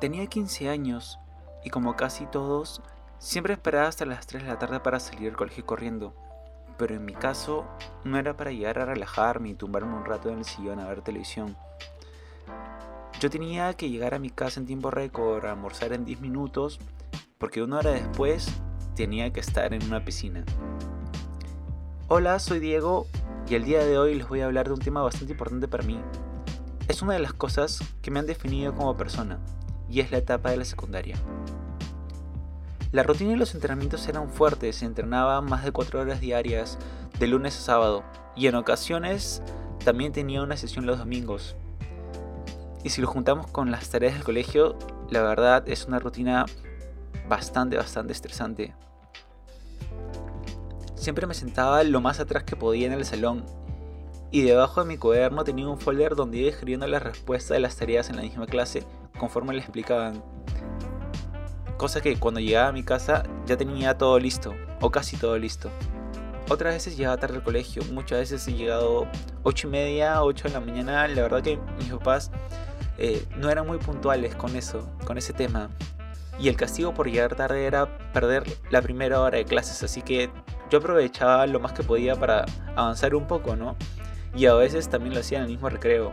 Tenía 15 años y como casi todos, siempre esperaba hasta las 3 de la tarde para salir del colegio corriendo. Pero en mi caso, no era para llegar a relajarme y tumbarme un rato en el sillón a ver televisión. Yo tenía que llegar a mi casa en tiempo récord, a almorzar en 10 minutos, porque una hora después tenía que estar en una piscina. Hola, soy Diego y el día de hoy les voy a hablar de un tema bastante importante para mí. Es una de las cosas que me han definido como persona y es la etapa de la secundaria. La rutina y los entrenamientos eran fuertes, se entrenaba más de 4 horas diarias, de lunes a sábado, y en ocasiones también tenía una sesión los domingos. Y si lo juntamos con las tareas del colegio, la verdad es una rutina bastante, bastante estresante. Siempre me sentaba lo más atrás que podía en el salón y debajo de mi cuaderno tenía un folder donde iba escribiendo las respuestas de las tareas en la misma clase conforme le explicaban. Cosa que cuando llegaba a mi casa ya tenía todo listo, o casi todo listo. Otras veces llegaba tarde al colegio, muchas veces he llegado 8 y media, 8 de la mañana. La verdad que mis papás eh, no eran muy puntuales con eso, con ese tema. Y el castigo por llegar tarde era perder la primera hora de clases, así que yo aprovechaba lo más que podía para avanzar un poco, ¿no? Y a veces también lo hacía en el mismo recreo.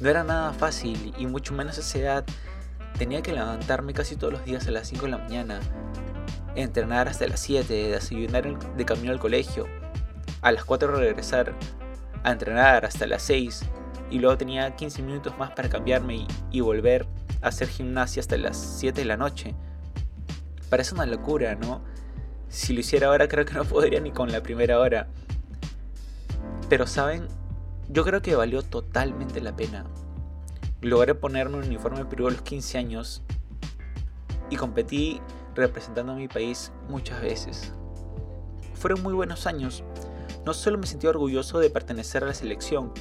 No era nada fácil y mucho menos a esa edad. Tenía que levantarme casi todos los días a las 5 de la mañana, entrenar hasta las 7, desayunar de camino al colegio, a las 4 regresar a entrenar hasta las 6 y luego tenía 15 minutos más para cambiarme y, volver a hacer gimnasia hasta las 7 de la noche. Parece una locura, ¿no? Si lo hiciera ahora creo que no podría ni con la primera hora. Pero saben, yo creo que valió totalmente la pena. Logré ponerme un uniforme Perú a los 15 años y competí representando a mi país muchas veces. Fueron muy buenos años. No solo me sentí orgulloso de pertenecer a la selección,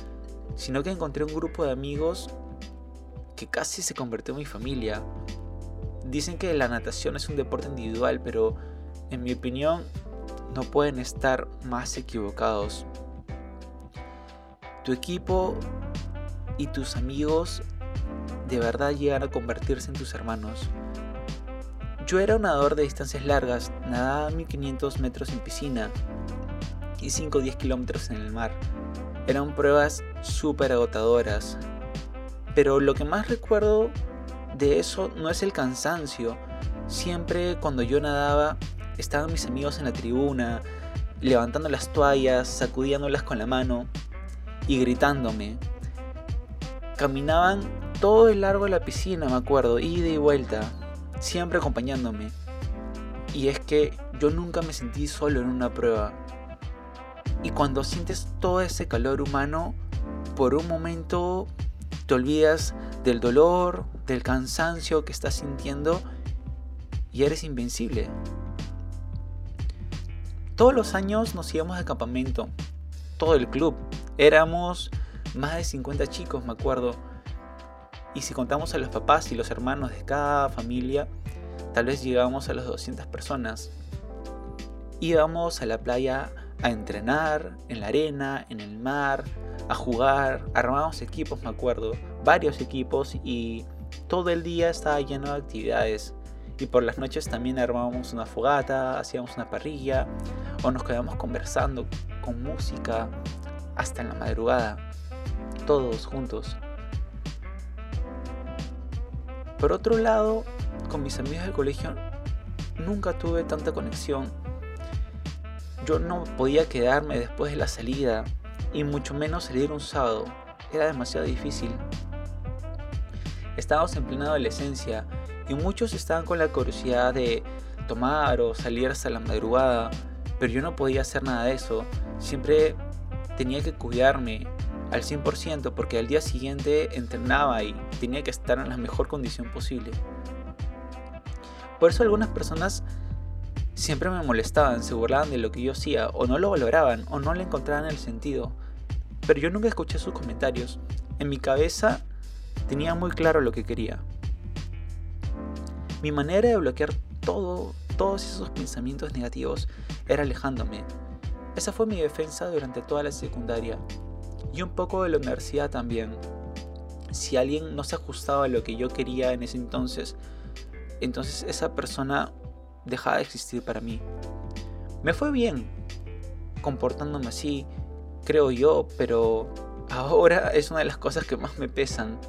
sino que encontré un grupo de amigos que casi se convirtió en mi familia. Dicen que la natación es un deporte individual, pero en mi opinión no pueden estar más equivocados tu equipo y tus amigos de verdad llegan a convertirse en tus hermanos. Yo era un nadador de distancias largas, nadaba 1500 metros en piscina y 5 o 10 kilómetros en el mar. Eran pruebas súper agotadoras. Pero lo que más recuerdo de eso no es el cansancio. Siempre cuando yo nadaba estaban mis amigos en la tribuna, levantando las toallas, sacudiéndolas con la mano y gritándome. Caminaban todo el largo de la piscina, me acuerdo, ida y vuelta, siempre acompañándome. Y es que yo nunca me sentí solo en una prueba. Y cuando sientes todo ese calor humano, por un momento te olvidas del dolor, del cansancio que estás sintiendo y eres invencible. Todos los años nos íbamos de campamento, todo el club, Éramos más de 50 chicos, me acuerdo. Y si contamos a los papás y los hermanos de cada familia, tal vez llegábamos a las 200 personas. Íbamos a la playa a entrenar, en la arena, en el mar, a jugar, armábamos equipos, me acuerdo, varios equipos y todo el día estaba lleno de actividades. Y por las noches también armábamos una fogata, hacíamos una parrilla o nos quedábamos conversando con música, hasta en la madrugada, todos juntos. Por otro lado, con mis amigos del colegio nunca tuve tanta conexión. Yo no podía quedarme después de la salida y mucho menos salir un sábado. Era demasiado difícil. Estábamos en plena adolescencia y muchos estaban con la curiosidad de tomar o salir hasta la madrugada, pero yo no podía hacer nada de eso. Siempre tenía que cuidarme al 100% porque al día siguiente entrenaba y tenía que estar en la mejor condición posible. Por eso algunas personas siempre me molestaban, se burlaban de lo que yo hacía, o no lo valoraban, o no le encontraban el sentido. Pero yo nunca escuché sus comentarios. En mi cabeza tenía muy claro lo que quería. Mi manera de bloquear todo, todos esos pensamientos negativos era alejándome, esa fue mi defensa durante toda la secundaria y un poco de la universidad también. si alguien no se ajustaba a lo que yo quería en ese entonces, entonces esa persona dejaba de existir para mí. Me fue bien comportándome así, creo yo, pero ahora es una de las cosas que más me pesan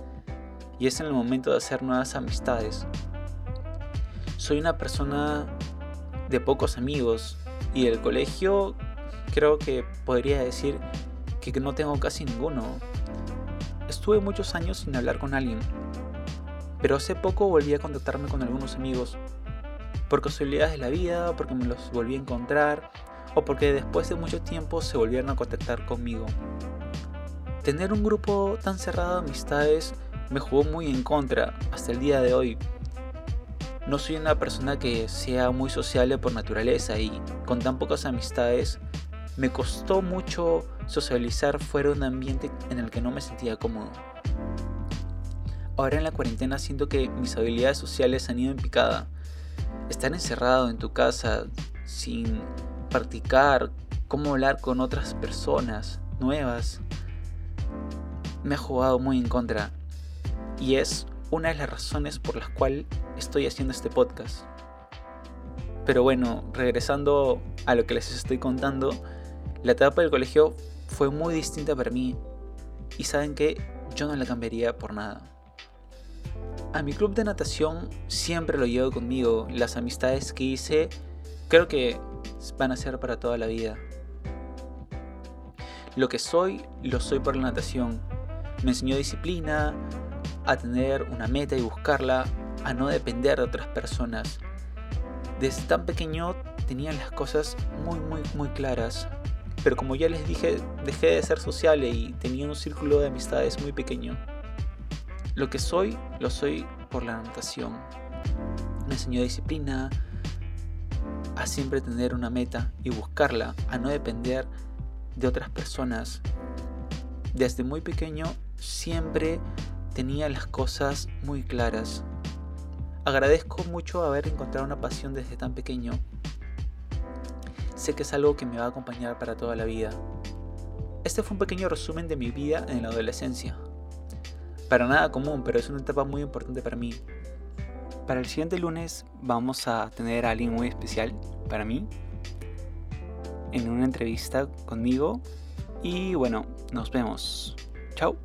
y es en el momento de hacer nuevas amistades. Soy una persona de pocos amigos y el colegio creo que podría decir que no tengo casi ninguno. Estuve muchos años sin hablar con alguien, pero hace poco volví a contactarme con algunos amigos. Por casualidades de la vida, porque me los volví a encontrar, o porque después de mucho tiempo se volvieron a contactar conmigo. Tener un grupo tan cerrado de amistades me jugó muy en contra hasta el día de hoy. No soy una persona que sea muy sociable por naturaleza y con tan pocas amistades me costó mucho socializar fuera de un ambiente en el que no me sentía cómodo. Ahora en la cuarentena siento que mis habilidades sociales han ido en picada. Estar encerrado en tu casa sin practicar cómo hablar con otras personas nuevas me ha jugado muy en contra y es una de las razones por las cuales estoy haciendo este podcast. Pero bueno, regresando a lo que les estoy contando, la etapa del colegio fue muy distinta para mí y saben que yo no la cambiaría por nada. A mi club de natación siempre lo llevo conmigo, las amistades que hice creo que van a ser para toda la vida. Lo que soy, lo soy por la natación. Me enseñó disciplina, a tener una meta y buscarla, a no depender de otras personas. Desde tan pequeño tenía las cosas muy, muy, muy claras. Pero como ya les dije, dejé de ser sociable y tenía un círculo de amistades muy pequeño. Lo que soy, lo soy por la natación. Me enseñó disciplina, a siempre tener una meta y buscarla, a no depender de otras personas. Desde muy pequeño siempre tenía las cosas muy claras. Agradezco mucho haber encontrado una pasión desde tan pequeño. Sé que es algo que me va a acompañar para toda la vida. Este fue un pequeño resumen de mi vida en la adolescencia. Para nada común, pero es una etapa muy importante para mí. Para el siguiente lunes vamos a tener a alguien muy especial para mí en una entrevista conmigo y bueno, nos vemos. Chao.